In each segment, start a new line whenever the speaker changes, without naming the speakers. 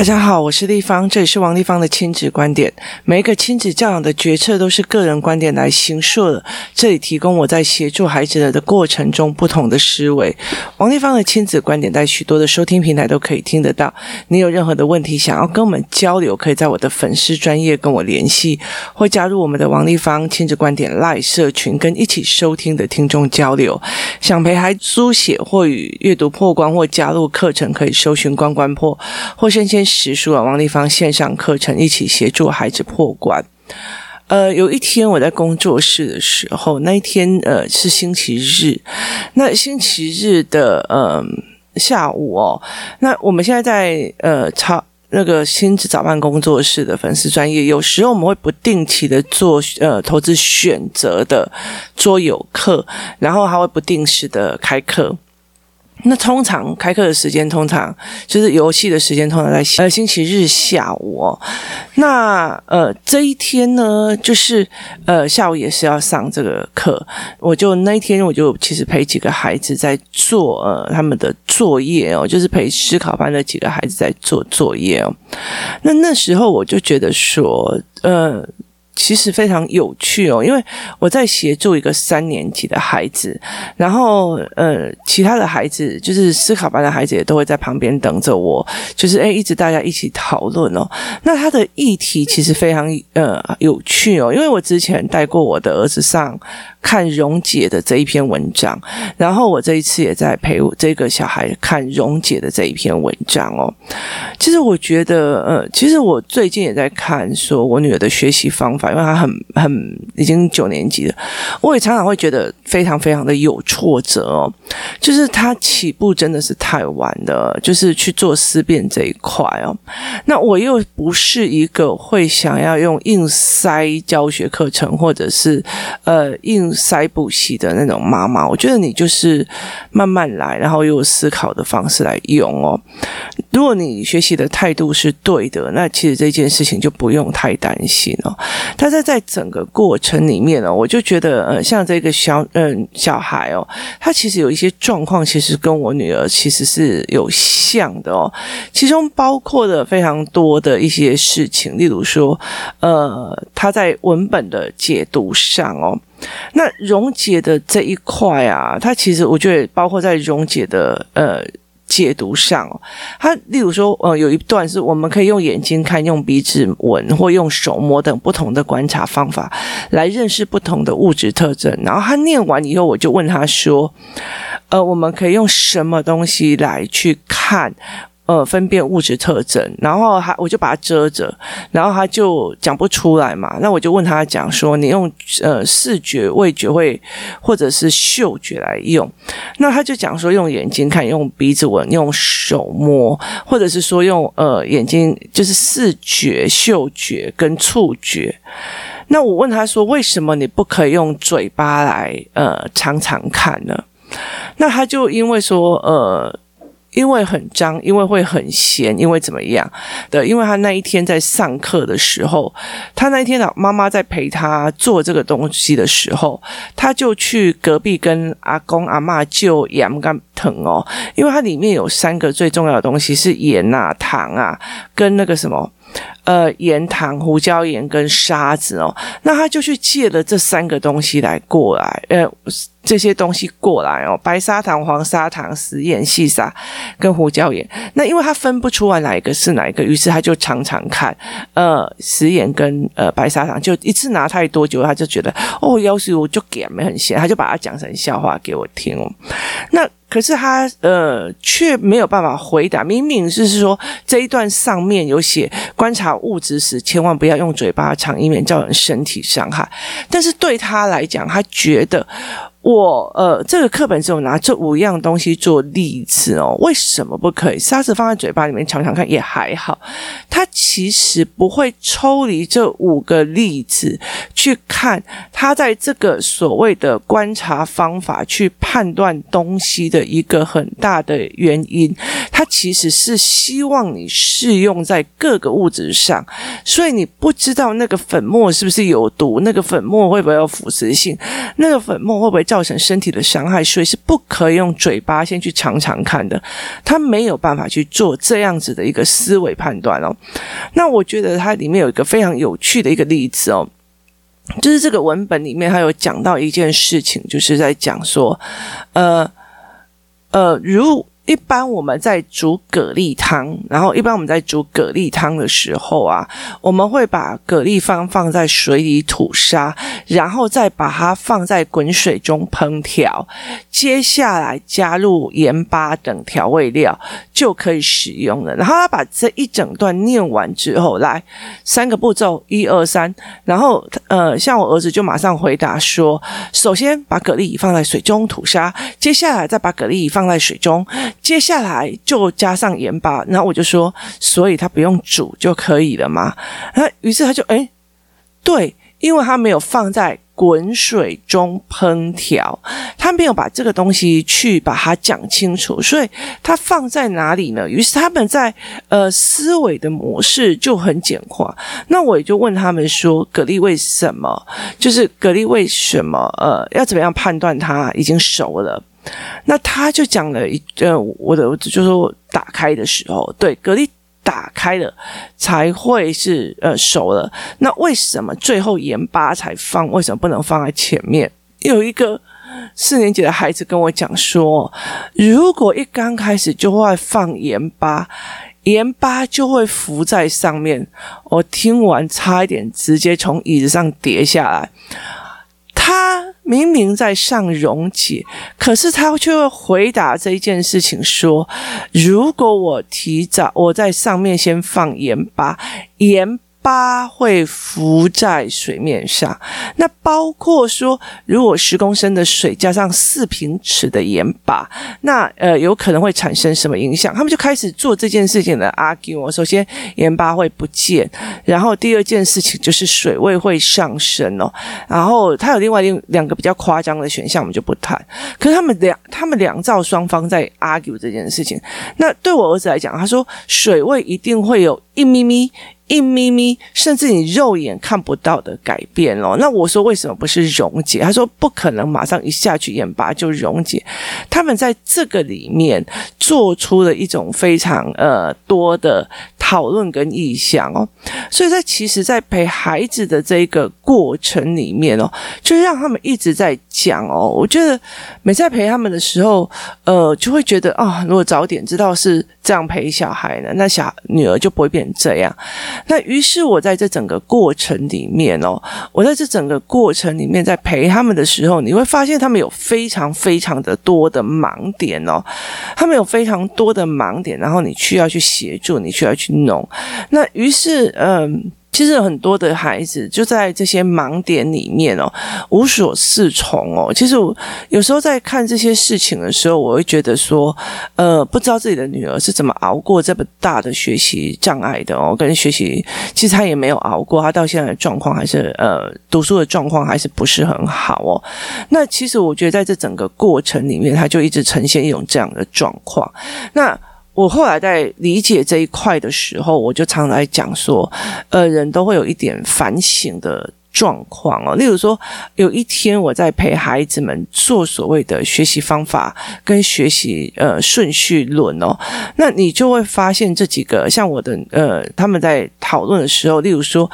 大家好，我是丽芳，这里是王丽芳的亲子观点。每一个亲子教养的决策都是个人观点来形塑的，这里提供我在协助孩子的过程中不同的思维。王丽芳的亲子观点在许多的收听平台都可以听得到。你有任何的问题想要跟我们交流，可以在我的粉丝专业跟我联系，或加入我们的王丽芳亲子观点 LINE 社群，跟一起收听的听众交流。想陪孩子书写或与阅读破关，或加入课程，可以搜寻关关破，或先先。实书啊，王丽芳线上课程一起协助孩子破关。呃，有一天我在工作室的时候，那一天呃是星期日，那星期日的呃下午哦，那我们现在在呃超那个亲子早班工作室的粉丝专业，有时候我们会不定期的做呃投资选择的桌游课，然后还会不定时的开课。那通常开课的时间，通常就是游戏的时间，通常在呃星期日下午哦。那呃这一天呢，就是呃下午也是要上这个课。我就那一天，我就其实陪几个孩子在做呃他们的作业哦，就是陪思考班的几个孩子在做作业哦。那那时候我就觉得说，呃。其实非常有趣哦，因为我在协助一个三年级的孩子，然后呃，其他的孩子就是思考班的孩子也都会在旁边等着我，就是诶，一直大家一起讨论哦。那他的议题其实非常呃有趣哦，因为我之前带过我的儿子上。看溶解的这一篇文章，然后我这一次也在陪我这个小孩看溶解的这一篇文章哦。其实我觉得，呃，其实我最近也在看说我女儿的学习方法，因为她很很已经九年级了，我也常常会觉得非常非常的有挫折哦。就是她起步真的是太晚了，就是去做思辨这一块哦。那我又不是一个会想要用硬塞教学课程或者是呃硬。塞补习的那种妈妈，我觉得你就是慢慢来，然后用思考的方式来用哦。如果你学习的态度是对的，那其实这件事情就不用太担心哦。但是在整个过程里面呢，我就觉得呃，像这个小嗯小孩哦，他其实有一些状况，其实跟我女儿其实是有像的哦。其中包括了非常多的一些事情，例如说呃，他在文本的解读上哦。那溶解的这一块啊，它其实我觉得包括在溶解的呃解读上，它例如说呃有一段是我们可以用眼睛看、用鼻子闻或用手摸等不同的观察方法来认识不同的物质特征。然后他念完以后，我就问他说：“呃，我们可以用什么东西来去看？”呃，分辨物质特征，然后他我就把它遮着，然后他就讲不出来嘛。那我就问他讲说，你用呃视觉、味觉会或者是嗅觉来用，那他就讲说用眼睛看，用鼻子闻，用手摸，或者是说用呃眼睛就是视觉、嗅觉跟触觉。那我问他说，为什么你不可以用嘴巴来呃尝尝看呢？那他就因为说呃。因为很脏，因为会很咸，因为怎么样的？因为他那一天在上课的时候，他那一天老妈妈在陪他做这个东西的时候，他就去隔壁跟阿公阿嬷就盐干疼哦，因为它里面有三个最重要的东西是盐啊、糖啊，跟那个什么。呃，盐、糖、胡椒盐跟沙子哦，那他就去借了这三个东西来过来，呃，这些东西过来哦，白砂糖、黄砂糖、食盐、细沙跟胡椒盐。那因为他分不出来哪一个是哪一个，于是他就常常看，呃，食盐跟呃白砂糖，就一次拿太多，结果他就觉得哦，要是我就给没很咸，他就把它讲成笑话给我听哦。那。可是他呃却没有办法回答，明明就是说这一段上面有写观察物质时千万不要用嘴巴尝，以免造成身体伤害。但是对他来讲，他觉得。我呃，这个课本只有拿这五样东西做例子哦，为什么不可以？沙子放在嘴巴里面尝尝看也还好。他其实不会抽离这五个例子去看他在这个所谓的观察方法去判断东西的一个很大的原因。他其实是希望你适用在各个物质上，所以你不知道那个粉末是不是有毒，那个粉末会不会有腐蚀性，那个粉末会不会。造成身体的伤害，所以是不可以用嘴巴先去尝尝看的。他没有办法去做这样子的一个思维判断哦。那我觉得它里面有一个非常有趣的一个例子哦，就是这个文本里面它有讲到一件事情，就是在讲说，呃呃，如。一般我们在煮蛤蜊汤，然后一般我们在煮蛤蜊汤的时候啊，我们会把蛤蜊放放在水里吐沙，然后再把它放在滚水中烹调，接下来加入盐巴等调味料就可以使用了。然后他把这一整段念完之后，来三个步骤，一二三，然后呃，像我儿子就马上回答说：首先把蛤蜊放在水中吐沙，接下来再把蛤蜊放在水中。接下来就加上盐巴，然后我就说，所以他不用煮就可以了嘛。那于是他就诶，对，因为他没有放在滚水中烹调，他没有把这个东西去把它讲清楚，所以他放在哪里呢？于是他们在呃思维的模式就很简化。那我也就问他们说，蛤蜊为什么？就是蛤蜊为什么？呃，要怎么样判断它已经熟了？那他就讲了一呃，我的就是说打开的时候，对，蛤蜊打开了才会是呃熟了。那为什么最后盐巴才放？为什么不能放在前面？有一个四年级的孩子跟我讲说，如果一刚开始就会放盐巴，盐巴就会浮在上面。我听完差一点直接从椅子上跌下来。他明明在上溶解，可是他却会回答这一件事情说：“如果我提早我在上面先放盐巴，盐。”八会浮在水面上，那包括说，如果十公升的水加上四平尺的盐巴，那呃有可能会产生什么影响？他们就开始做这件事情的 argue。首先，盐巴会不见，然后第二件事情就是水位会上升哦。然后他有另外两两个比较夸张的选项，我们就不谈。可是他们两他们两造双方在 argue 这件事情。那对我儿子来讲，他说水位一定会有一咪咪。一咪咪，甚至你肉眼看不到的改变哦。那我说为什么不是溶解？他说不可能马上一下去眼巴就溶解。他们在这个里面做出了一种非常呃多的讨论跟意向哦。所以在其实，在陪孩子的这个过程里面哦，就让他们一直在讲哦。我觉得每在陪他们的时候，呃，就会觉得啊、哦，如果早点知道是这样陪小孩呢，那小女儿就不会变成这样。那于是我在这整个过程里面哦，我在这整个过程里面在陪他们的时候，你会发现他们有非常非常的多的盲点哦，他们有非常多的盲点，然后你需要去协助，你需要去弄。那于是，嗯。其实很多的孩子就在这些盲点里面哦，无所适从哦。其实我有时候在看这些事情的时候，我会觉得说，呃，不知道自己的女儿是怎么熬过这么大的学习障碍的哦。跟学习，其实她也没有熬过，她到现在的状况还是呃，读书的状况还是不是很好哦。那其实我觉得在这整个过程里面，她就一直呈现一种这样的状况。那。我后来在理解这一块的时候，我就常来讲说，呃，人都会有一点反省的状况哦。例如说，有一天我在陪孩子们做所谓的学习方法跟学习呃顺序论哦，那你就会发现这几个像我的呃他们在讨论的时候，例如说。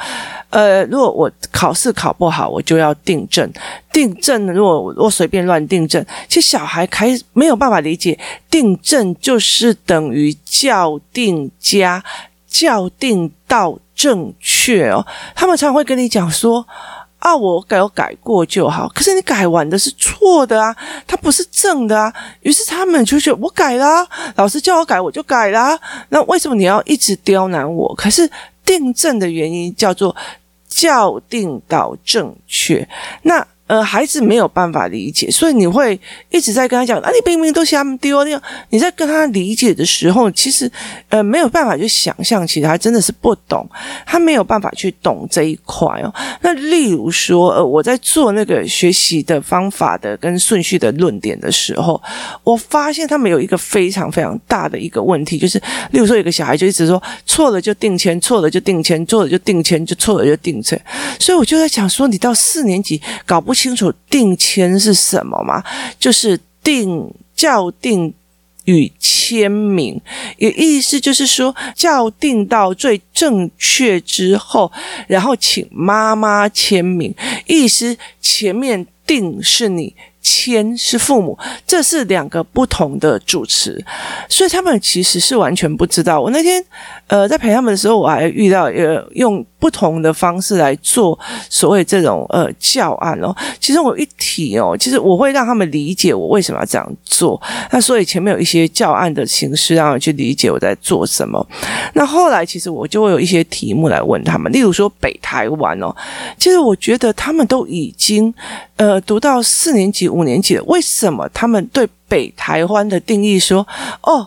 呃，如果我考试考不好，我就要订正。订正，如果我随便乱订正，其实小孩还没有办法理解，订正就是等于校定加校定到正确哦。他们常会跟你讲说：“啊，我改我改过就好。”可是你改完的是错的啊，它不是正的啊。于是他们就觉得我改啦，老师叫我改我就改啦。那为什么你要一直刁难我？可是。订正的原因叫做校订到正确，那。呃，孩子没有办法理解，所以你会一直在跟他讲啊，你明明都瞎丢掉。你在跟他理解的时候，其实呃没有办法去想象，其实他真的是不懂，他没有办法去懂这一块哦。那例如说，呃，我在做那个学习的方法的跟顺序的论点的时候，我发现他们有一个非常非常大的一个问题，就是例如说，有个小孩就一直说错了就订签，错了就订签，错了就订签，就错了就订签。所以我就在想说，你到四年级搞不清楚定签是什么吗？就是定校订与签名，也意思就是说校订到最正确之后，然后请妈妈签名，意思前面定是你。签是父母，这是两个不同的主词，所以他们其实是完全不知道。我那天呃在陪他们的时候，我还遇到呃用不同的方式来做所谓这种呃教案哦。其实我一提哦，其实我会让他们理解我为什么要这样做。那所以前面有一些教案的形式，让他们去理解我在做什么。那后来其实我就会有一些题目来问他们，例如说北台湾哦，其实我觉得他们都已经呃读到四年级。五年级了，为什么他们对北台湾的定义说，哦，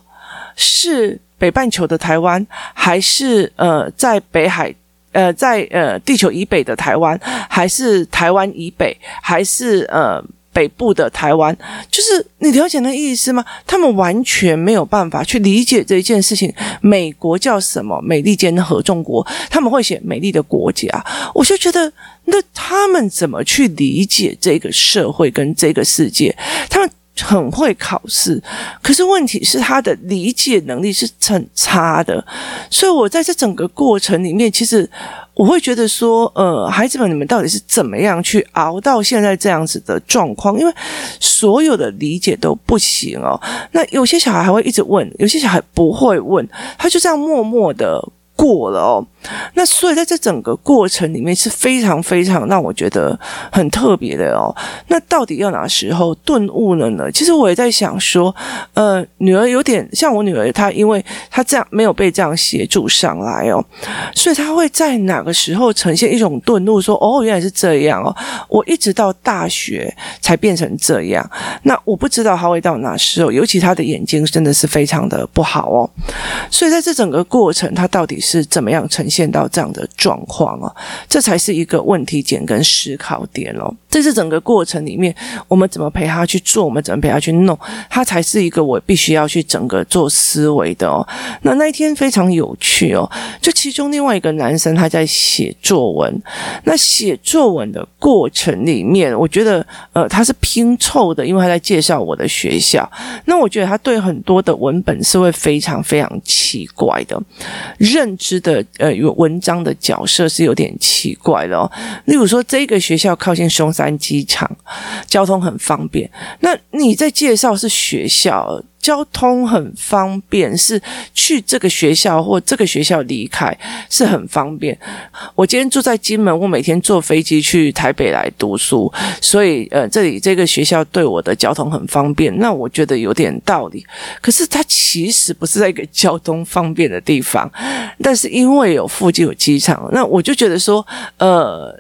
是北半球的台湾，还是呃在北海，呃在呃地球以北的台湾，还是台湾以北，还是呃？北部的台湾，就是你了解那意思吗？他们完全没有办法去理解这一件事情。美国叫什么？美利坚合众国，他们会写美丽的国家。我就觉得，那他们怎么去理解这个社会跟这个世界？他们很会考试，可是问题是他的理解能力是很差的。所以我在这整个过程里面，其实。我会觉得说，呃，孩子们，你们到底是怎么样去熬到现在这样子的状况？因为所有的理解都不行哦。那有些小孩还会一直问，有些小孩不会问，他就这样默默的。过了哦，那所以在这整个过程里面是非常非常让我觉得很特别的哦。那到底要哪时候顿悟了呢？其实我也在想说，呃，女儿有点像我女儿，她因为她这样没有被这样协助上来哦，所以她会在哪个时候呈现一种顿悟，说哦，原来是这样哦。我一直到大学才变成这样，那我不知道她会到哪时候，尤其她的眼睛真的是非常的不好哦。所以在这整个过程，她到底是。怎么样呈现到这样的状况啊？这才是一个问题点跟思考点哦。在这整个过程里面，我们怎么陪他去做？我们怎么陪他去弄？他才是一个我必须要去整个做思维的哦。那那一天非常有趣哦，就其中另外一个男生他在写作文。那写作文的过程里面，我觉得呃他是拼凑的，因为他在介绍我的学校。那我觉得他对很多的文本是会非常非常奇怪的认知的呃文章的角色是有点奇怪的哦。例如说这个学校靠近松山。机场交通很方便。那你在介绍是学校交通很方便，是去这个学校或这个学校离开是很方便。我今天住在金门，我每天坐飞机去台北来读书，所以呃，这里这个学校对我的交通很方便。那我觉得有点道理。可是它其实不是在一个交通方便的地方，但是因为有附近有机场，那我就觉得说呃。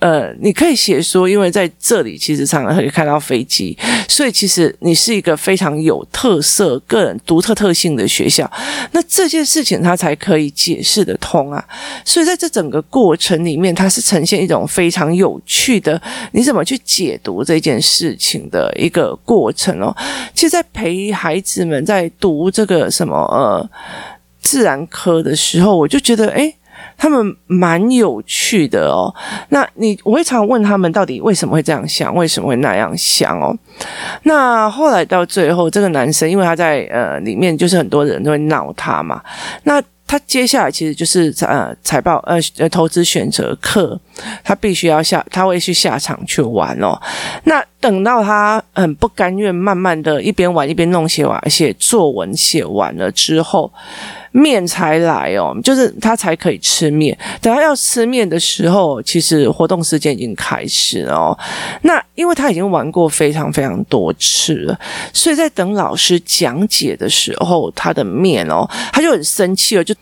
呃，你可以写说，因为在这里其实常常可以看到飞机，所以其实你是一个非常有特色、个人独特特性的学校。那这件事情它才可以解释得通啊。所以在这整个过程里面，它是呈现一种非常有趣的，你怎么去解读这件事情的一个过程哦。其实，在陪孩子们在读这个什么呃自然科的时候，我就觉得，诶他们蛮有趣的哦。那你我会常问他们，到底为什么会这样想，为什么会那样想哦？那后来到最后，这个男生因为他在呃里面，就是很多人都会闹他嘛。那他接下来其实就是呃财报呃呃投资选择课，他必须要下，他会去下场去玩哦。那等到他很不甘愿，慢慢的一边玩一边弄写完写作文写完了之后。面才来哦，就是他才可以吃面。等他要吃面的时候，其实活动时间已经开始哦。那因为他已经玩过非常非常多次了，所以在等老师讲解的时候，他的面哦，他就很生气了，就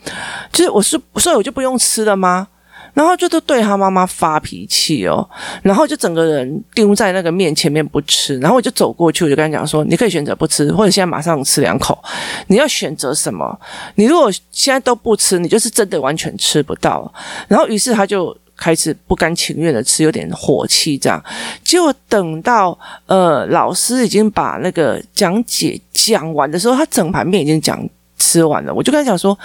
就是我是所以我就不用吃了吗？然后就都对他妈妈发脾气哦，然后就整个人丢在那个面前面不吃，然后我就走过去，我就跟他讲说：“你可以选择不吃，或者现在马上吃两口，你要选择什么？你如果现在都不吃，你就是真的完全吃不到。”然后于是他就开始不甘情愿的吃，有点火气这样。结果等到呃老师已经把那个讲解讲完的时候，他整盘面已经讲。吃完了。我就跟他讲说，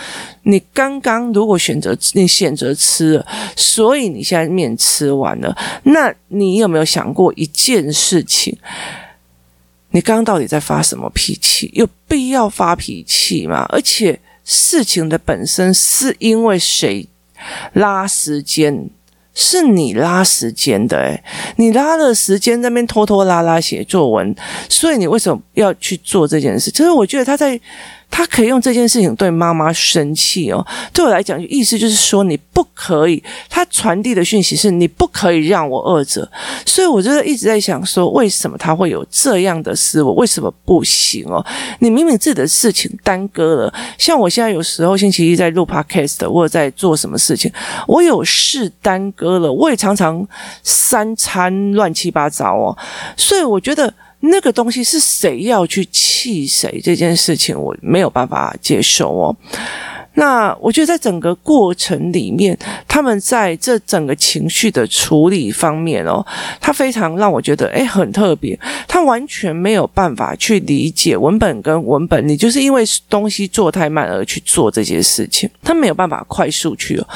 你刚刚如果选择你选择吃了，所以你现在面吃完了，那你有没有想过一件事情？你刚刚到底在发什么脾气？有必要发脾气吗？而且事情的本身是因为谁拉时间？是你拉时间的，诶，你拉了时间在那边拖拖拉拉写作文，所以你为什么要去做这件事？其实我觉得他在。他可以用这件事情对妈妈生气哦，对我来讲，意思就是说你不可以。他传递的讯息是你不可以让我饿着，所以我就一直在想说，为什么他会有这样的思维？为什么不行哦？你明明自己的事情耽搁了，像我现在有时候星期一在录 podcast 或者在做什么事情，我有事耽搁了，我也常常三餐乱七八糟哦，所以我觉得。那个东西是谁要去气谁？这件事情我没有办法接受哦。那我觉得在整个过程里面，他们在这整个情绪的处理方面哦，他非常让我觉得诶很特别。他完全没有办法去理解文本跟文本，你就是因为东西做太慢而去做这些事情，他没有办法快速去哦，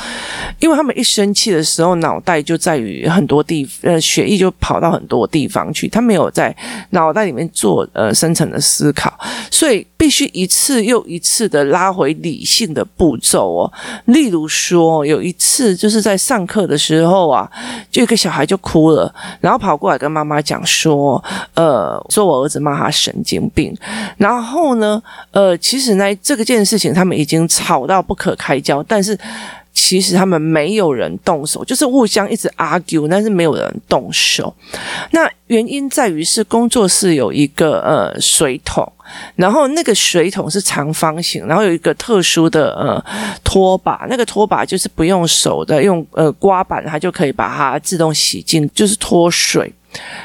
因为他们一生气的时候，脑袋就在于很多地呃血液就跑到很多地方去，他没有在脑袋里面做呃深层的思考，所以必须一次又一次的拉回理性的。步骤哦，例如说有一次就是在上课的时候啊，就一个小孩就哭了，然后跑过来跟妈妈讲说，呃，说我儿子骂他神经病，然后呢，呃，其实呢这个件事情他们已经吵到不可开交，但是。其实他们没有人动手，就是互相一直 argue，但是没有人动手。那原因在于是工作室有一个呃水桶，然后那个水桶是长方形，然后有一个特殊的呃拖把，那个拖把就是不用手的，用呃刮板它就可以把它自动洗净，就是脱水。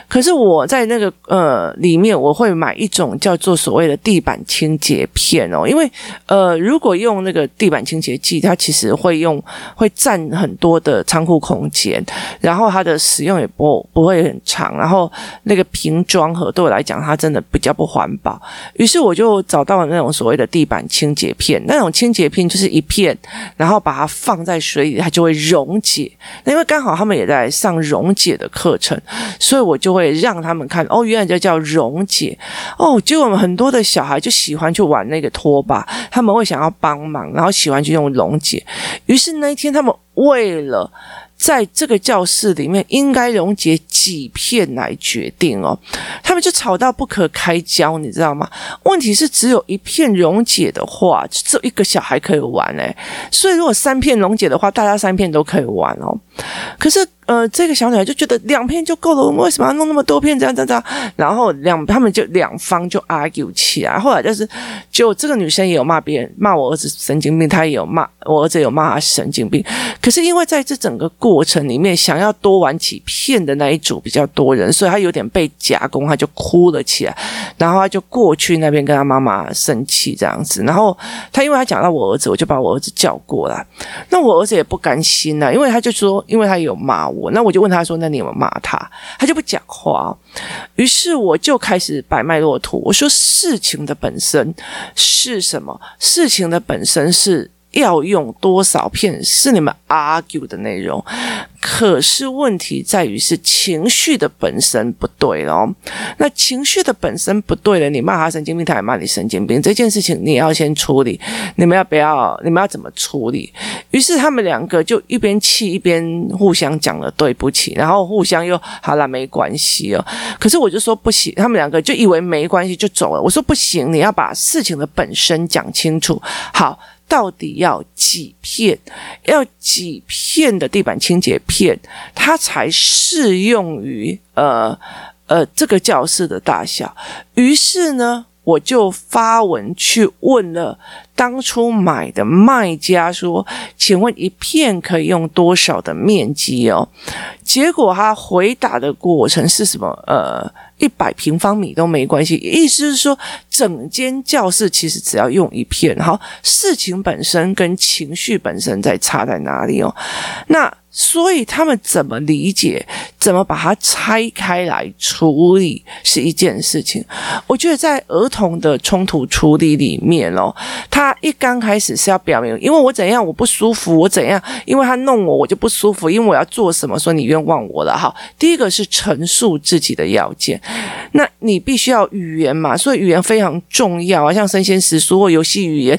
可是我在那个呃里面，我会买一种叫做所谓的地板清洁片哦，因为呃如果用那个地板清洁剂，它其实会用会占很多的仓库空间，然后它的使用也不不会很长，然后那个瓶装盒对我来讲，它真的比较不环保。于是我就找到了那种所谓的地板清洁片，那种清洁片就是一片，然后把它放在水里，它就会溶解。那因为刚好他们也在上溶解的课程，所以。我就会让他们看哦，原来这叫溶解哦。结果我们很多的小孩就喜欢去玩那个拖把，他们会想要帮忙，然后喜欢去用溶解。于是那一天，他们为了在这个教室里面应该溶解几片来决定哦，他们就吵到不可开交，你知道吗？问题是只有一片溶解的话，只有一个小孩可以玩诶，所以如果三片溶解的话，大家三片都可以玩哦。可是。呃，这个小女孩就觉得两片就够了，我们为什么要弄那么多片？这样这样这样，然后两他们就两方就 argue 起来。后来就是，就这个女生也有骂别人，骂我儿子神经病，她也有骂我儿子，有骂他神经病。可是因为在这整个过程里面，想要多玩几片的那一组比较多人，所以她有点被夹攻，她就哭了起来。然后她就过去那边跟她妈妈生气这样子。然后她因为她讲到我儿子，我就把我儿子叫过来。那我儿子也不甘心呐，因为他就说，因为他有骂我。那我就问他说：“那你有没有骂他？”他就不讲话。于是我就开始摆卖骆驼。我说：“事情的本身是什么？事情的本身是。”要用多少片是你们 argue 的内容，可是问题在于是情绪的本身不对哦。那情绪的本身不对了，你骂他神经病，他也骂你神经病，这件事情你要先处理。你们要不要？你们要怎么处理？于是他们两个就一边气一边互相讲了对不起，然后互相又好了没关系哦。可是我就说不行，他们两个就以为没关系就走了。我说不行，你要把事情的本身讲清楚。好。到底要几片？要几片的地板清洁片，它才适用于呃呃这个教室的大小？于是呢，我就发文去问了。当初买的卖家说：“请问一片可以用多少的面积哦？”结果他回答的过程是什么？呃。一百平方米都没关系，意思是说，整间教室其实只要用一片。好，事情本身跟情绪本身在差在哪里哦？那。所以他们怎么理解，怎么把它拆开来处理是一件事情。我觉得在儿童的冲突处理里面哦，他一刚开始是要表明，因为我怎样我不舒服，我怎样，因为他弄我，我就不舒服，因为我要做什么，说你冤枉我了。哈，第一个是陈述自己的要件，那你必须要语言嘛，所以语言非常重要啊，像生鲜时书或游戏语言。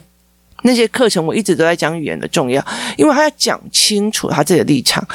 那些课程我一直都在讲语言的重要，因为他要讲清楚他自己的立场。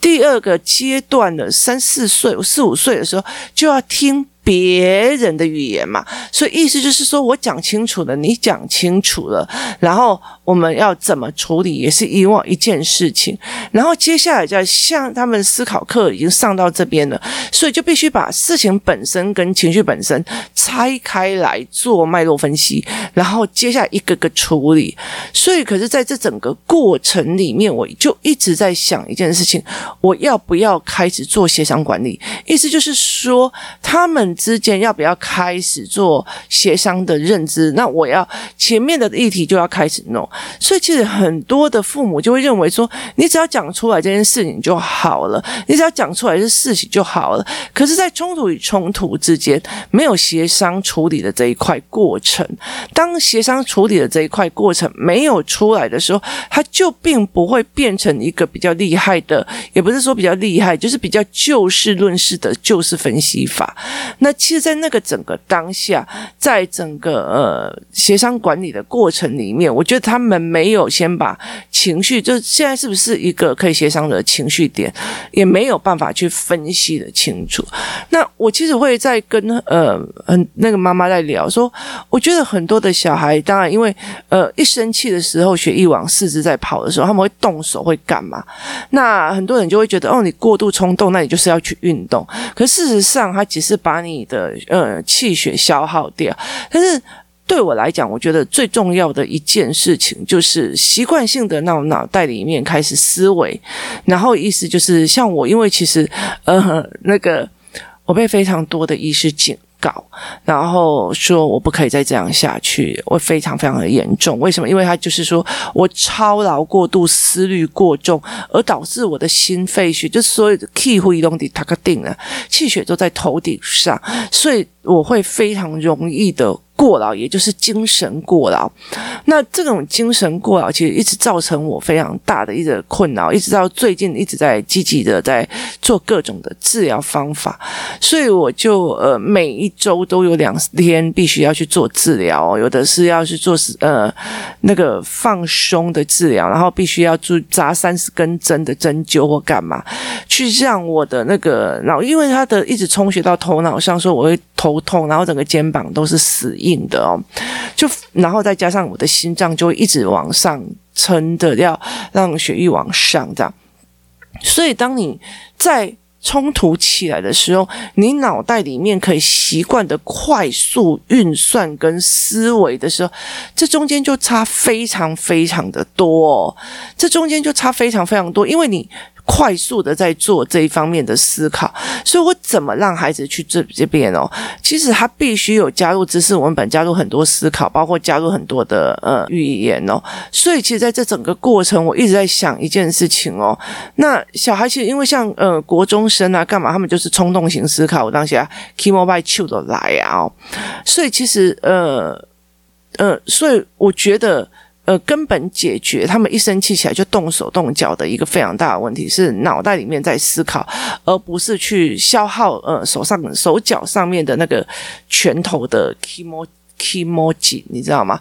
第二个阶段的三四岁、四五岁的时候，就要听。别人的语言嘛，所以意思就是说我讲清楚了，你讲清楚了，然后我们要怎么处理，也是以往一件事情。然后接下来就像他们思考课已经上到这边了，所以就必须把事情本身跟情绪本身拆开来做脉络分析，然后接下来一个个处理。所以，可是在这整个过程里面，我就一直在想一件事情：我要不要开始做协商管理？意思就是说他们。之间要不要开始做协商的认知？那我要前面的议题就要开始弄。所以其实很多的父母就会认为说，你只要讲出来这件事情就好了，你只要讲出来这事情就好了。可是，在冲突与冲突之间，没有协商处理的这一块过程，当协商处理的这一块过程没有出来的时候，它就并不会变成一个比较厉害的，也不是说比较厉害，就是比较就事论事的就事分析法。那其实，在那个整个当下，在整个呃协商管理的过程里面，我觉得他们没有先把情绪，就现在是不是一个可以协商的情绪点，也没有办法去分析的清楚。那我其实会在跟呃嗯那个妈妈在聊说，我觉得很多的小孩，当然因为呃一生气的时候，血一往四肢在跑的时候，他们会动手会干嘛？那很多人就会觉得，哦，你过度冲动，那你就是要去运动。可事实上，他只是把你。你的呃气血消耗掉，但是对我来讲，我觉得最重要的一件事情就是习惯性的让脑袋里面开始思维，然后意思就是像我，因为其实呃那个我被非常多的医师警告，然后说我不可以再这样下去，我非常非常的严重。为什么？因为他就是说我操劳过度，思虑过重，而导致我的心肺血，就所有的气会动的，他个定了，气血都在头顶上，所以我会非常容易的。过劳，也就是精神过劳。那这种精神过劳，其实一直造成我非常大的一个困扰，一直到最近一直在积极的在做各种的治疗方法。所以我就呃每一周都有两天必须要去做治疗，有的是要去做呃那个放松的治疗，然后必须要做扎三十根针的针灸或干嘛，去让我的那个脑，因为它的一直充血到头脑上，说我会头痛，然后整个肩膀都是死硬。的哦，就然后再加上我的心脏就会一直往上撑的，要让血液往上这样。所以当你在冲突起来的时候，你脑袋里面可以习惯的快速运算跟思维的时候，这中间就差非常非常的多哦，这中间就差非常非常多，因为你。快速的在做这一方面的思考，所以我怎么让孩子去这这边哦？其实他必须有加入知识文本，加入很多思考，包括加入很多的呃语言哦。所以其实在这整个过程，我一直在想一件事情哦。那小孩其实因为像呃国中生啊，干嘛他们就是冲动型思考，我当下 k e m o b i l e 的来啊哦。所以其实呃呃，所以我觉得。呃，根本解决他们一生气起来就动手动脚的一个非常大的问题是脑袋里面在思考，而不是去消耗呃手上手脚上面的那个拳头的 kmo。Kimoji，你知道吗？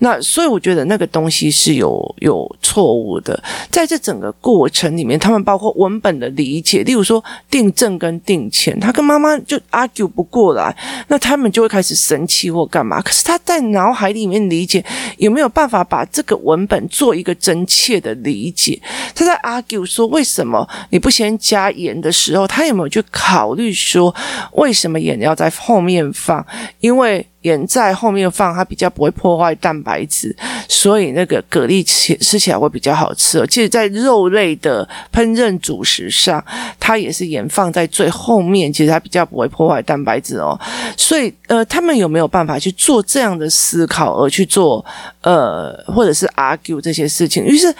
那所以我觉得那个东西是有有错误的，在这整个过程里面，他们包括文本的理解，例如说订正跟订欠，他跟妈妈就 argue 不过来，那他们就会开始生气或干嘛。可是他在脑海里面理解，有没有办法把这个文本做一个真切的理解？他在 argue 说，为什么你不先加盐的时候，他有没有去考虑说，为什么盐要在后面放？因为盐在后面放，它比较不会破坏蛋白质，所以那个蛤蜊吃吃起来会比较好吃哦。其实，在肉类的烹饪主食上，它也是盐放在最后面，其实它比较不会破坏蛋白质哦。所以，呃，他们有没有办法去做这样的思考而去做，呃，或者是 argue 这些事情？于是，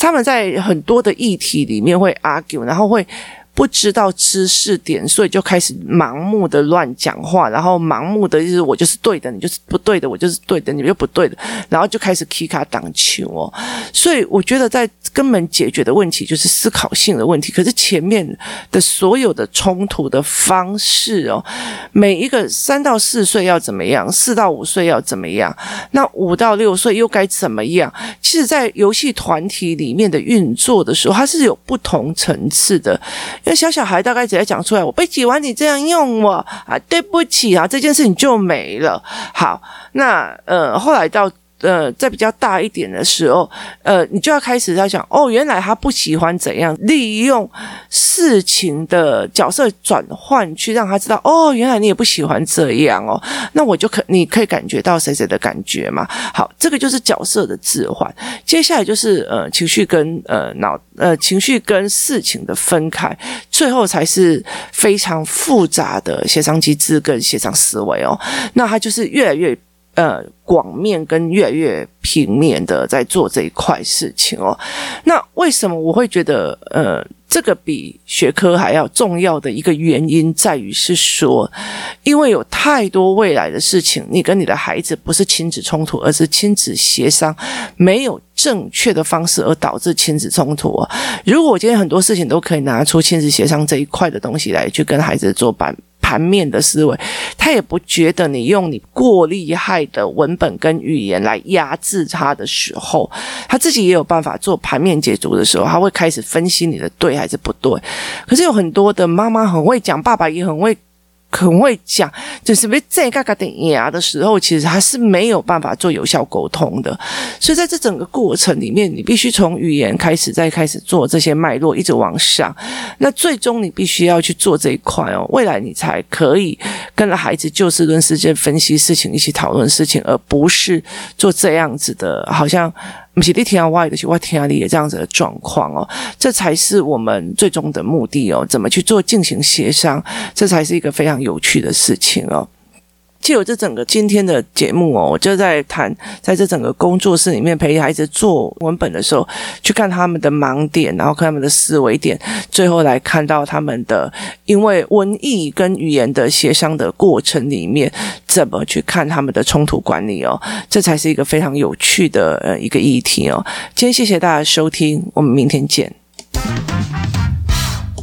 他们在很多的议题里面会 argue，然后会。不知道知识点，所以就开始盲目的乱讲话，然后盲目的就是我就是对的，你就是不对的，我就是对的，你就不对的，然后就开始 K 卡挡球哦。所以我觉得在根本解决的问题就是思考性的问题。可是前面的所有的冲突的方式哦，每一个三到四岁要怎么样，四到五岁要怎么样，那五到六岁又该怎么样？其实，在游戏团体里面的运作的时候，它是有不同层次的。因为小小孩大概直接讲出来，我被挤完，你这样用我啊，对不起啊，这件事情就没了。好，那呃，后来到。呃，在比较大一点的时候，呃，你就要开始在想，哦，原来他不喜欢怎样利用事情的角色转换去让他知道，哦，原来你也不喜欢这样哦，那我就可你可以感觉到谁谁的感觉嘛。好，这个就是角色的置换。接下来就是呃情绪跟呃脑呃情绪跟事情的分开，最后才是非常复杂的协商机制跟协商思维哦。那他就是越来越。呃，广面跟越来越平面的在做这一块事情哦。那为什么我会觉得呃，这个比学科还要重要的一个原因在于是说，因为有太多未来的事情，你跟你的孩子不是亲子冲突，而是亲子协商没有正确的方式而导致亲子冲突哦。如果我今天很多事情都可以拿出亲子协商这一块的东西来去跟孩子做伴。盘面的思维，他也不觉得你用你过厉害的文本跟语言来压制他的时候，他自己也有办法做盘面解读的时候，他会开始分析你的对还是不对。可是有很多的妈妈很会讲，爸爸也很会。很会讲，就是被这嘎嘎点牙的时候，其实他是没有办法做有效沟通的。所以在这整个过程里面，你必须从语言开始，再开始做这些脉络，一直往上。那最终你必须要去做这一块哦，未来你才可以跟孩子就事论事，间分析事情，一起讨论事情，而不是做这样子的，好像。不是你听啊，我的是我听，你的这样子的状况哦，这才是我们最终的目的哦。怎么去做进行协商，这才是一个非常有趣的事情哦。就我这整个今天的节目哦，我就在谈，在这整个工作室里面陪孩子做文本的时候，去看他们的盲点，然后看他们的思维点，最后来看到他们的因为文艺跟语言的协商的过程里面，怎么去看他们的冲突管理哦，这才是一个非常有趣的呃一个议题哦。今天谢谢大家收听，我们明天见。